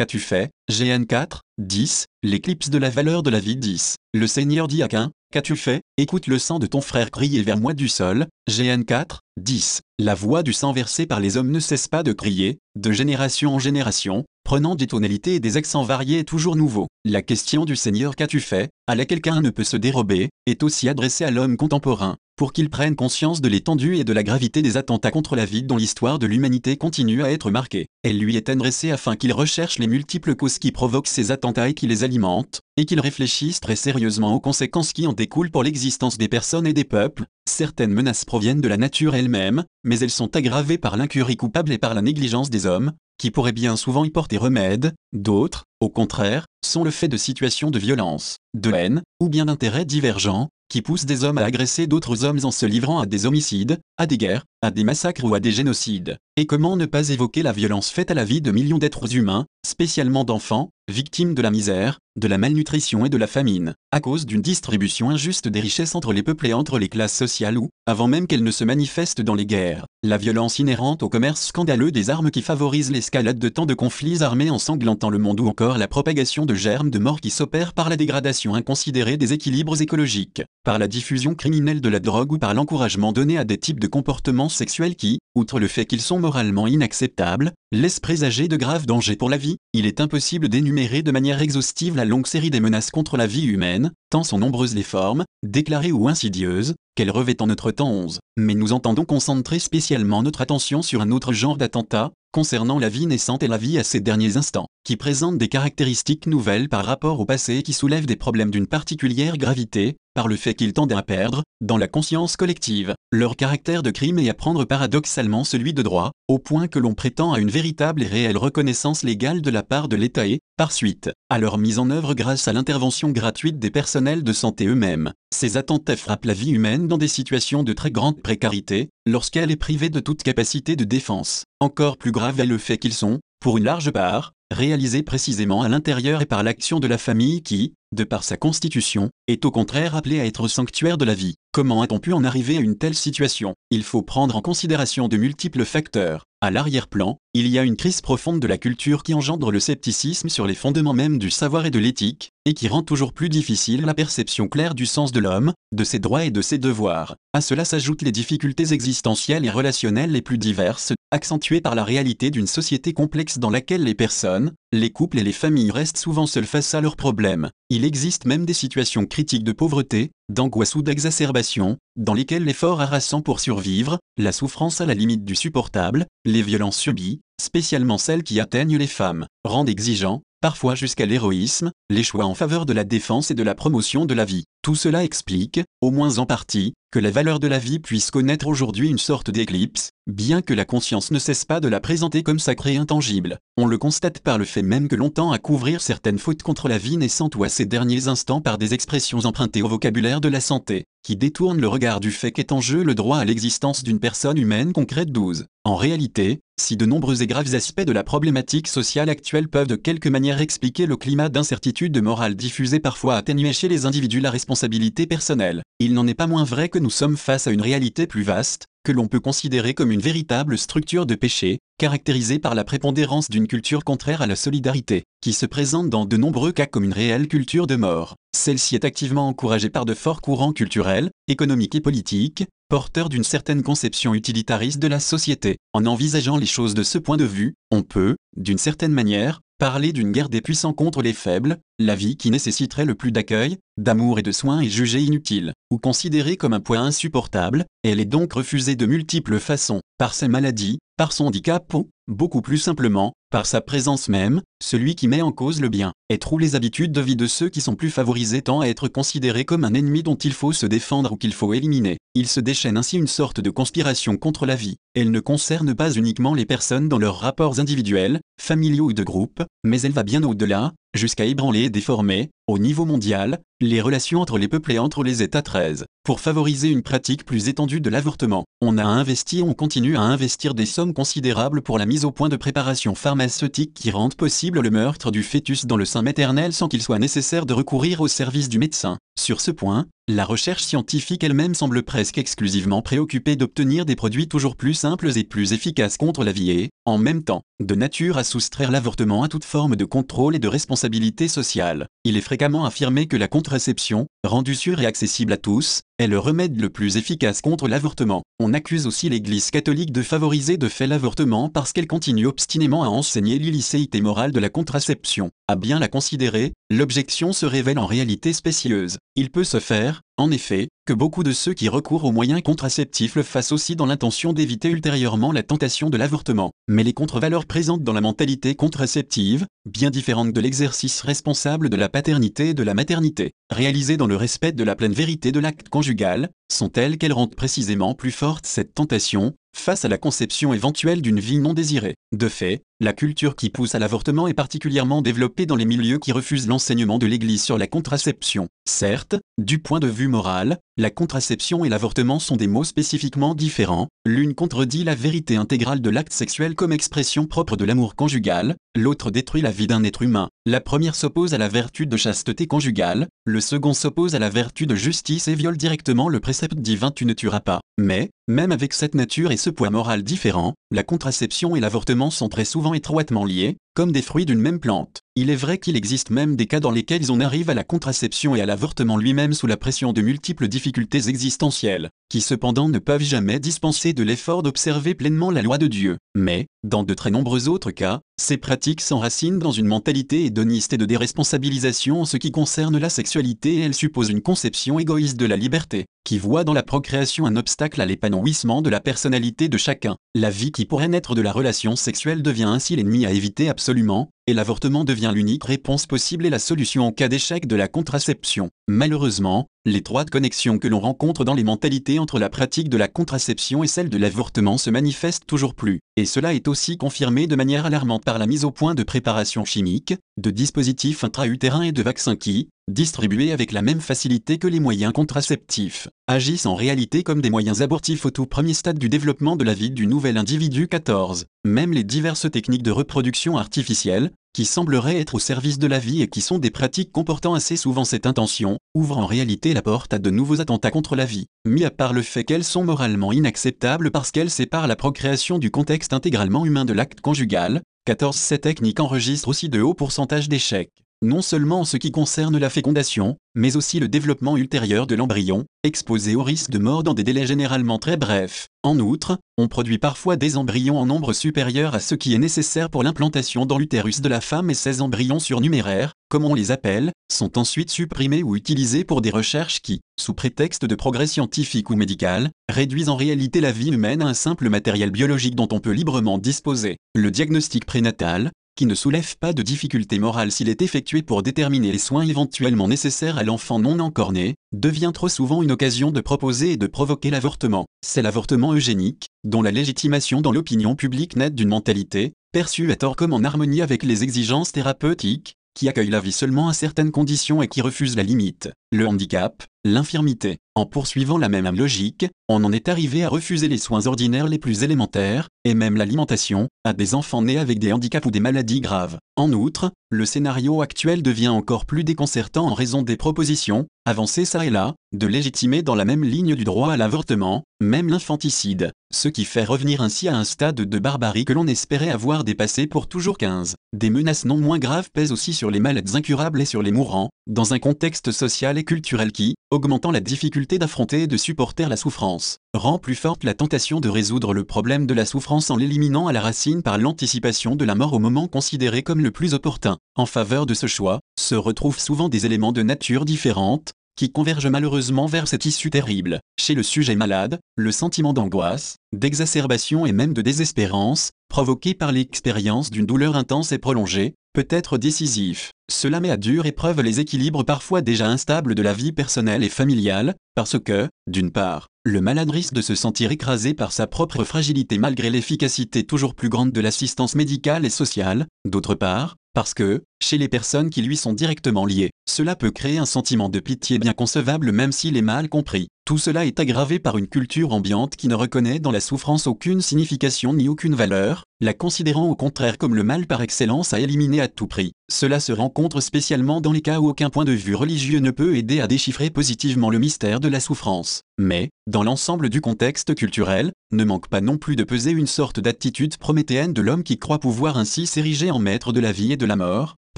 Qu'as-tu fait? GN4, 10, l'éclipse de la valeur de la vie 10. Le Seigneur dit à Cain, Qu'as-tu fait? Écoute le sang de ton frère crier vers moi du sol. GN4, 10. La voix du sang versé par les hommes ne cesse pas de crier, de génération en génération, prenant des tonalités et des accents variés et toujours nouveaux. La question du Seigneur qu'as-tu fait, à laquelle quelqu'un ne peut se dérober, est aussi adressée à l'homme contemporain, pour qu'il prenne conscience de l'étendue et de la gravité des attentats contre la vie dont l'histoire de l'humanité continue à être marquée. Elle lui est adressée afin qu'il recherche les multiples causes qui provoquent ces attentats et qui les alimentent, et qu'il réfléchisse très sérieusement aux conséquences qui en découlent pour l'existence des personnes et des peuples. Certaines menaces proviennent de la nature elle-même, mais elles sont aggravées par l'incurie coupable et par la négligence des hommes, qui pourraient bien souvent y porter remède, d'autres, au contraire, sont le fait de situations de violence, de haine, ou bien d'intérêts divergents, qui poussent des hommes à agresser d'autres hommes en se livrant à des homicides, à des guerres, à des massacres ou à des génocides. Et comment ne pas évoquer la violence faite à la vie de millions d'êtres humains, spécialement d'enfants, victimes de la misère, de la malnutrition et de la famine, à cause d'une distribution injuste des richesses entre les peuples et entre les classes sociales ou, avant même qu'elles ne se manifestent dans les guerres, la violence inhérente au commerce scandaleux des armes qui favorise l'escalade de tant de conflits armés ensanglantant le monde ou encore la propagation de germes de mort qui s'opèrent par la dégradation inconsidérée des équilibres écologiques, par la diffusion criminelle de la drogue ou par l'encouragement donné à des types de comportements sexuels qui, outre le fait qu'ils sont moralement inacceptables, laissent présager de graves dangers pour la vie, il est impossible d'énumérer de manière exhaustive la longue série des menaces contre la vie humaine, tant sont nombreuses les formes, déclarées ou insidieuses, qu'elles revêtent en notre temps 11. Mais nous entendons concentrer spécialement notre attention sur un autre genre d'attentat, concernant la vie naissante et la vie à ces derniers instants, qui présente des caractéristiques nouvelles par rapport au passé et qui soulèvent des problèmes d'une particulière gravité, par le fait qu'ils tendent à perdre, dans la conscience collective, leur caractère de crime et à prendre paradoxalement celui de droit, au point que l'on prétend à une véritable et réelle reconnaissance légale de la part de l'État et, par suite, à leur mise en œuvre grâce à l'intervention gratuite des personnels de santé eux-mêmes. Ces attentats frappent la vie humaine dans des situations de très grande précarité, lorsqu'elle est privée de toute capacité de défense. Encore plus grave est le fait qu'ils sont, pour une large part, réalisés précisément à l'intérieur et par l'action de la famille qui, de par sa constitution, est au contraire appelée à être sanctuaire de la vie. Comment a-t-on pu en arriver à une telle situation? Il faut prendre en considération de multiples facteurs. À l'arrière-plan, il y a une crise profonde de la culture qui engendre le scepticisme sur les fondements même du savoir et de l'éthique, et qui rend toujours plus difficile la perception claire du sens de l'homme, de ses droits et de ses devoirs. À cela s'ajoutent les difficultés existentielles et relationnelles les plus diverses, accentuées par la réalité d'une société complexe dans laquelle les personnes, les couples et les familles restent souvent seuls face à leurs problèmes. Il existe même des situations critiques de pauvreté, d'angoisse ou d'exacerbation, dans lesquelles l'effort harassant pour survivre, la souffrance à la limite du supportable, les violences subies, spécialement celles qui atteignent les femmes, rendent exigeants, parfois jusqu'à l'héroïsme, les choix en faveur de la défense et de la promotion de la vie. Tout cela explique, au moins en partie, que la valeur de la vie puisse connaître aujourd'hui une sorte d'éclipse, bien que la conscience ne cesse pas de la présenter comme sacrée intangible. On le constate par le fait même que l'on tend à couvrir certaines fautes contre la vie naissante ou à ses derniers instants par des expressions empruntées au vocabulaire de la santé, qui détournent le regard du fait qu'est en jeu le droit à l'existence d'une personne humaine concrète 12. En réalité, si de nombreux et graves aspects de la problématique sociale actuelle peuvent de quelque manière expliquer le climat d'incertitude morale diffusé parfois atténué chez les individus la responsabilité personnelle, il n'en est pas moins vrai que nous sommes face à une réalité plus vaste, que l'on peut considérer comme une véritable structure de péché, caractérisée par la prépondérance d'une culture contraire à la solidarité, qui se présente dans de nombreux cas comme une réelle culture de mort. Celle-ci est activement encouragée par de forts courants culturels, économiques et politiques, porteurs d'une certaine conception utilitariste de la société. En envisageant les choses de ce point de vue, on peut, d'une certaine manière, parler d'une guerre des puissants contre les faibles, la vie qui nécessiterait le plus d'accueil, d'amour et de soins est jugée inutile, ou considérée comme un poids insupportable, elle est donc refusée de multiples façons, par sa maladie, par son handicap ou, beaucoup plus simplement, par sa présence même, celui qui met en cause le bien, et trouve les habitudes de vie de ceux qui sont plus favorisés tend à être considéré comme un ennemi dont il faut se défendre ou qu'il faut éliminer. Il se déchaîne ainsi une sorte de conspiration contre la vie. Elle ne concerne pas uniquement les personnes dans leurs rapports individuels, familiaux ou de groupe, mais elle va bien au-delà, jusqu'à ébranler et déformer, Au niveau mondial, les relations entre les peuples et entre les États 13. Pour favoriser une pratique plus étendue de l'avortement, on a investi et on continue à investir des sommes considérables pour la mise au point de préparations pharmaceutiques qui rendent possible le meurtre du fœtus dans le sein maternel sans qu'il soit nécessaire de recourir au service du médecin. Sur ce point, la recherche scientifique elle-même semble presque exclusivement préoccupée d'obtenir des produits toujours plus simples et plus efficaces contre la vie et, en même temps, de nature à soustraire l'avortement à toute forme de contrôle et de responsabilité sociale. Il est fréquemment affirmé que la contraception, rendue sûre et accessible à tous, est le remède le plus efficace contre l'avortement. On accuse aussi l'Église catholique de favoriser de fait l'avortement parce qu'elle continue obstinément à enseigner l'illicéité morale de la contraception. À bien la considérer, l'objection se révèle en réalité spécieuse. Il peut se faire, en effet, que beaucoup de ceux qui recourent aux moyens contraceptifs le fassent aussi dans l'intention d'éviter ultérieurement la tentation de l'avortement. Mais les contre-valeurs présentes dans la mentalité contraceptive, bien différentes de l'exercice responsable de la paternité et de la maternité, réalisées dans le respect de la pleine vérité de l'acte conjugal, sont telles qu'elles rendent précisément plus forte cette tentation, face à la conception éventuelle d'une vie non désirée. De fait, la culture qui pousse à l'avortement est particulièrement développée dans les milieux qui refusent l'enseignement de l'Église sur la contraception. Certes, du point de vue moral, la contraception et l'avortement sont des mots spécifiquement différents, l'une contredit la vérité intégrale de l'acte sexuel comme expression propre de l'amour conjugal, l'autre détruit la vie d'un être humain. La première s'oppose à la vertu de chasteté conjugale, le second s'oppose à la vertu de justice et viole directement le précepte divin tu ne tueras pas. Mais, même avec cette nature et ce poids moral différent, la contraception et l'avortement sont très souvent étroitement liés, comme des fruits d'une même plante. Il est vrai qu'il existe même des cas dans lesquels on arrive à la contraception et à l'avortement lui-même sous la pression de multiples difficultés existentielles, qui cependant ne peuvent jamais dispenser de l'effort d'observer pleinement la loi de Dieu. Mais, dans de très nombreux autres cas, ces pratiques s'enracinent dans une mentalité hédoniste et de déresponsabilisation en ce qui concerne la sexualité et elles supposent une conception égoïste de la liberté, qui voit dans la procréation un obstacle à l'épanouissement de la personnalité de chacun. La vie qui pourrait naître de la relation sexuelle devient ainsi l'ennemi à éviter absolument, l'avortement devient l'unique réponse possible et la solution en cas d'échec de la contraception. Malheureusement, l'étroite connexion que l'on rencontre dans les mentalités entre la pratique de la contraception et celle de l'avortement se manifeste toujours plus, et cela est aussi confirmé de manière alarmante par la mise au point de préparations chimiques, de dispositifs intra-utérins et de vaccins qui, distribués avec la même facilité que les moyens contraceptifs, agissent en réalité comme des moyens abortifs au tout premier stade du développement de la vie du nouvel individu 14. Même les diverses techniques de reproduction artificielle, qui sembleraient être au service de la vie et qui sont des pratiques comportant assez souvent cette intention, ouvrent en réalité la porte à de nouveaux attentats contre la vie, mis à part le fait qu'elles sont moralement inacceptables parce qu'elles séparent la procréation du contexte intégralement humain de l'acte conjugal, 14 Ces techniques enregistrent aussi de hauts pourcentages d'échecs non seulement en ce qui concerne la fécondation, mais aussi le développement ultérieur de l'embryon, exposé au risque de mort dans des délais généralement très brefs. En outre, on produit parfois des embryons en nombre supérieur à ce qui est nécessaire pour l'implantation dans l'utérus de la femme et ces embryons surnuméraires, comme on les appelle, sont ensuite supprimés ou utilisés pour des recherches qui, sous prétexte de progrès scientifique ou médical, réduisent en réalité la vie humaine à un simple matériel biologique dont on peut librement disposer. Le diagnostic prénatal, qui ne soulève pas de difficulté morale s'il est effectué pour déterminer les soins éventuellement nécessaires à l'enfant non encore né, devient trop souvent une occasion de proposer et de provoquer l'avortement. C'est l'avortement eugénique, dont la légitimation dans l'opinion publique naît d'une mentalité, perçue à tort comme en harmonie avec les exigences thérapeutiques, qui accueille la vie seulement à certaines conditions et qui refuse la limite, le handicap, l'infirmité. En poursuivant la même logique, on en est arrivé à refuser les soins ordinaires les plus élémentaires, et même l'alimentation, à des enfants nés avec des handicaps ou des maladies graves. En outre, le scénario actuel devient encore plus déconcertant en raison des propositions, avancées ça et là, de légitimer dans la même ligne du droit à l'avortement, même l'infanticide, ce qui fait revenir ainsi à un stade de barbarie que l'on espérait avoir dépassé pour toujours 15. Des menaces non moins graves pèsent aussi sur les malades incurables et sur les mourants, dans un contexte social et culturel qui, augmentant la difficulté d'affronter et de supporter la souffrance, rend plus forte la tentation de résoudre le problème de la souffrance en l'éliminant à la racine par l'anticipation de la mort au moment considéré comme le plus opportun. En faveur de ce choix, se retrouvent souvent des éléments de nature différente, qui convergent malheureusement vers cette issue terrible. Chez le sujet malade, le sentiment d'angoisse, d'exacerbation et même de désespérance, provoqué par l'expérience d'une douleur intense et prolongée, peut être décisif. Cela met à dure épreuve les équilibres parfois déjà instables de la vie personnelle et familiale, parce que, d'une part, le malade risque de se sentir écrasé par sa propre fragilité malgré l'efficacité toujours plus grande de l'assistance médicale et sociale, d'autre part, parce que, chez les personnes qui lui sont directement liées. Cela peut créer un sentiment de pitié bien concevable même s'il est mal compris. Tout cela est aggravé par une culture ambiante qui ne reconnaît dans la souffrance aucune signification ni aucune valeur, la considérant au contraire comme le mal par excellence à éliminer à tout prix. Cela se rencontre spécialement dans les cas où aucun point de vue religieux ne peut aider à déchiffrer positivement le mystère de la souffrance. Mais, dans l'ensemble du contexte culturel, ne manque pas non plus de peser une sorte d'attitude prométhéenne de l'homme qui croit pouvoir ainsi s'ériger en maître de la vie et de la mort,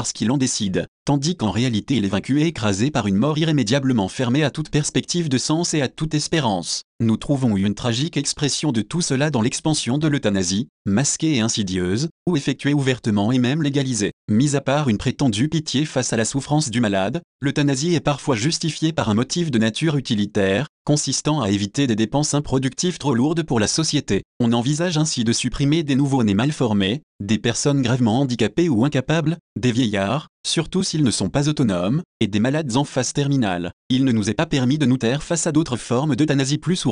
parce qu'il en décide, tandis qu'en réalité il est vaincu et écrasé par une mort irrémédiablement fermée à toute perspective de sens et à toute espérance. Nous trouvons une tragique expression de tout cela dans l'expansion de l'euthanasie, masquée et insidieuse, ou effectuée ouvertement et même légalisée. Mis à part une prétendue pitié face à la souffrance du malade, l'euthanasie est parfois justifiée par un motif de nature utilitaire, consistant à éviter des dépenses improductives trop lourdes pour la société. On envisage ainsi de supprimer des nouveaux-nés mal formés, des personnes gravement handicapées ou incapables, des vieillards, surtout s'ils ne sont pas autonomes, et des malades en phase terminale. Il ne nous est pas permis de nous taire face à d'autres formes d'euthanasie plus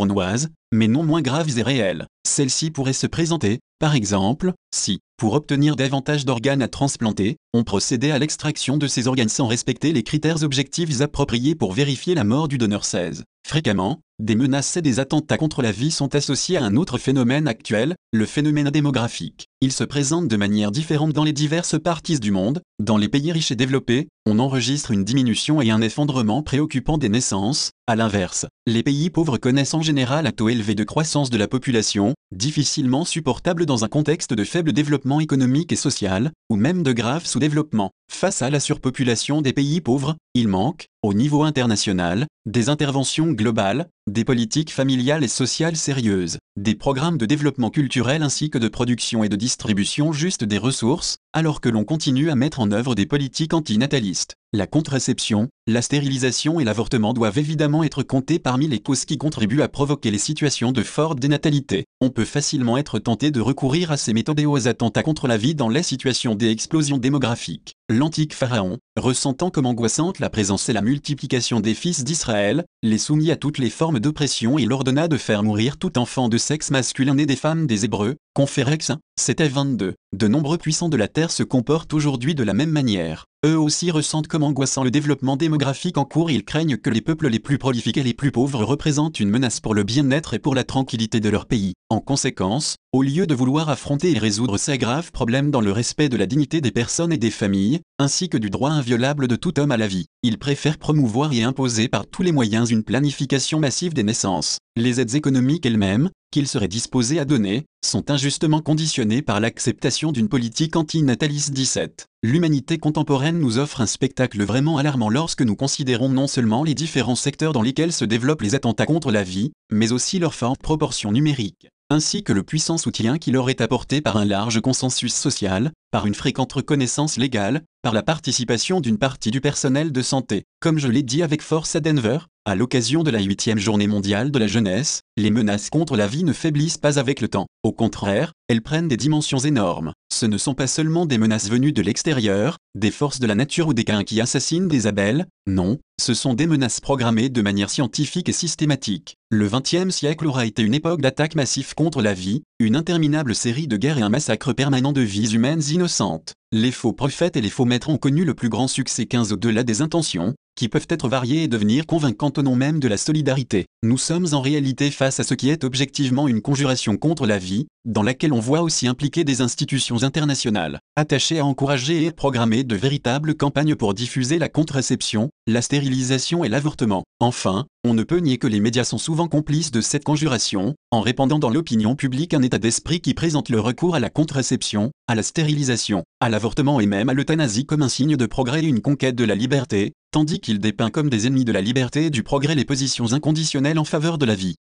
mais non moins graves et réelles. Celles-ci pourraient se présenter, par exemple, si, pour obtenir davantage d'organes à transplanter, on procédait à l'extraction de ces organes sans respecter les critères objectifs appropriés pour vérifier la mort du donneur 16. Fréquemment, des menaces et des attentats contre la vie sont associés à un autre phénomène actuel, le phénomène démographique. Il se présente de manière différente dans les diverses parties du monde. Dans les pays riches et développés, on enregistre une diminution et un effondrement préoccupant des naissances. À l'inverse, les pays pauvres connaissent en général un taux élevé de croissance de la population, difficilement supportable dans un contexte de faible développement économique et social, ou même de grave sous-développement. Face à la surpopulation des pays pauvres, il manque, au niveau international, des interventions globales, des politiques familiales et sociales sérieuses, des programmes de développement culturel ainsi que de production et de distribution juste des ressources, alors que l'on continue à mettre en œuvre des politiques antinatalistes. La contraception, la stérilisation et l'avortement doivent évidemment être comptés parmi les causes qui contribuent à provoquer les situations de forte dénatalité. On peut facilement être tenté de recourir à ces méthodes et aux attentats contre la vie dans les situations des explosions démographiques. L'antique pharaon, ressentant comme angoissante la présence et la multiplication des fils d'Israël, les soumis à toutes les formes d'oppression et l'ordonna de faire mourir tout enfant de sexe masculin né des femmes des Hébreux, Conférex, c'était 22. De nombreux puissants de la Terre se comportent aujourd'hui de la même manière. Eux aussi ressentent comme angoissant le développement démographique en cours ils craignent que les peuples les plus prolifiques et les plus pauvres représentent une menace pour le bien-être et pour la tranquillité de leur pays. En conséquence, au lieu de vouloir affronter et résoudre ces graves problèmes dans le respect de la dignité des personnes et des familles, ainsi que du droit inviolable de tout homme à la vie, ils préfèrent promouvoir et imposer par tous les moyens une planification massive des naissances. Les aides économiques elles-mêmes, qu'ils seraient disposés à donner, sont injustement conditionnées par l'acceptation d'une politique antinataliste 17. L'humanité contemporaine nous offre un spectacle vraiment alarmant lorsque nous considérons non seulement les différents secteurs dans lesquels se développent les attentats contre la vie, mais aussi leur forte proportion numérique, ainsi que le puissant soutien qui leur est apporté par un large consensus social, par une fréquente reconnaissance légale, par la participation d'une partie du personnel de santé. Comme je l'ai dit avec force à Denver, à l'occasion de la huitième journée mondiale de la jeunesse, les menaces contre la vie ne faiblissent pas avec le temps. Au contraire, elles prennent des dimensions énormes. Ce ne sont pas seulement des menaces venues de l'extérieur, des forces de la nature ou des caïns qui assassinent des abeilles, non, ce sont des menaces programmées de manière scientifique et systématique. Le XXe siècle aura été une époque d'attaques massives contre la vie, une interminable série de guerres et un massacre permanent de vies humaines innocentes. Les faux prophètes et les faux maîtres ont connu le plus grand succès 15 au-delà des intentions, qui peuvent être variées et devenir convaincantes au nom même de la solidarité. Nous sommes en réalité face à ce qui est objectivement une conjuration contre la vie, dans laquelle on voit aussi impliquer des institutions internationales, attachées à encourager et programmer de véritables campagnes pour diffuser la contraception, la stérilisation et l'avortement. Enfin, on ne peut nier que les médias sont souvent complices de cette conjuration, en répandant dans l'opinion publique un état d'esprit qui présente le recours à la contraception, à la stérilisation, à l'avortement et même à l'euthanasie comme un signe de progrès et une conquête de la liberté, tandis qu'il dépeint comme des ennemis de la liberté et du progrès les positions inconditionnelles en faveur de la vie.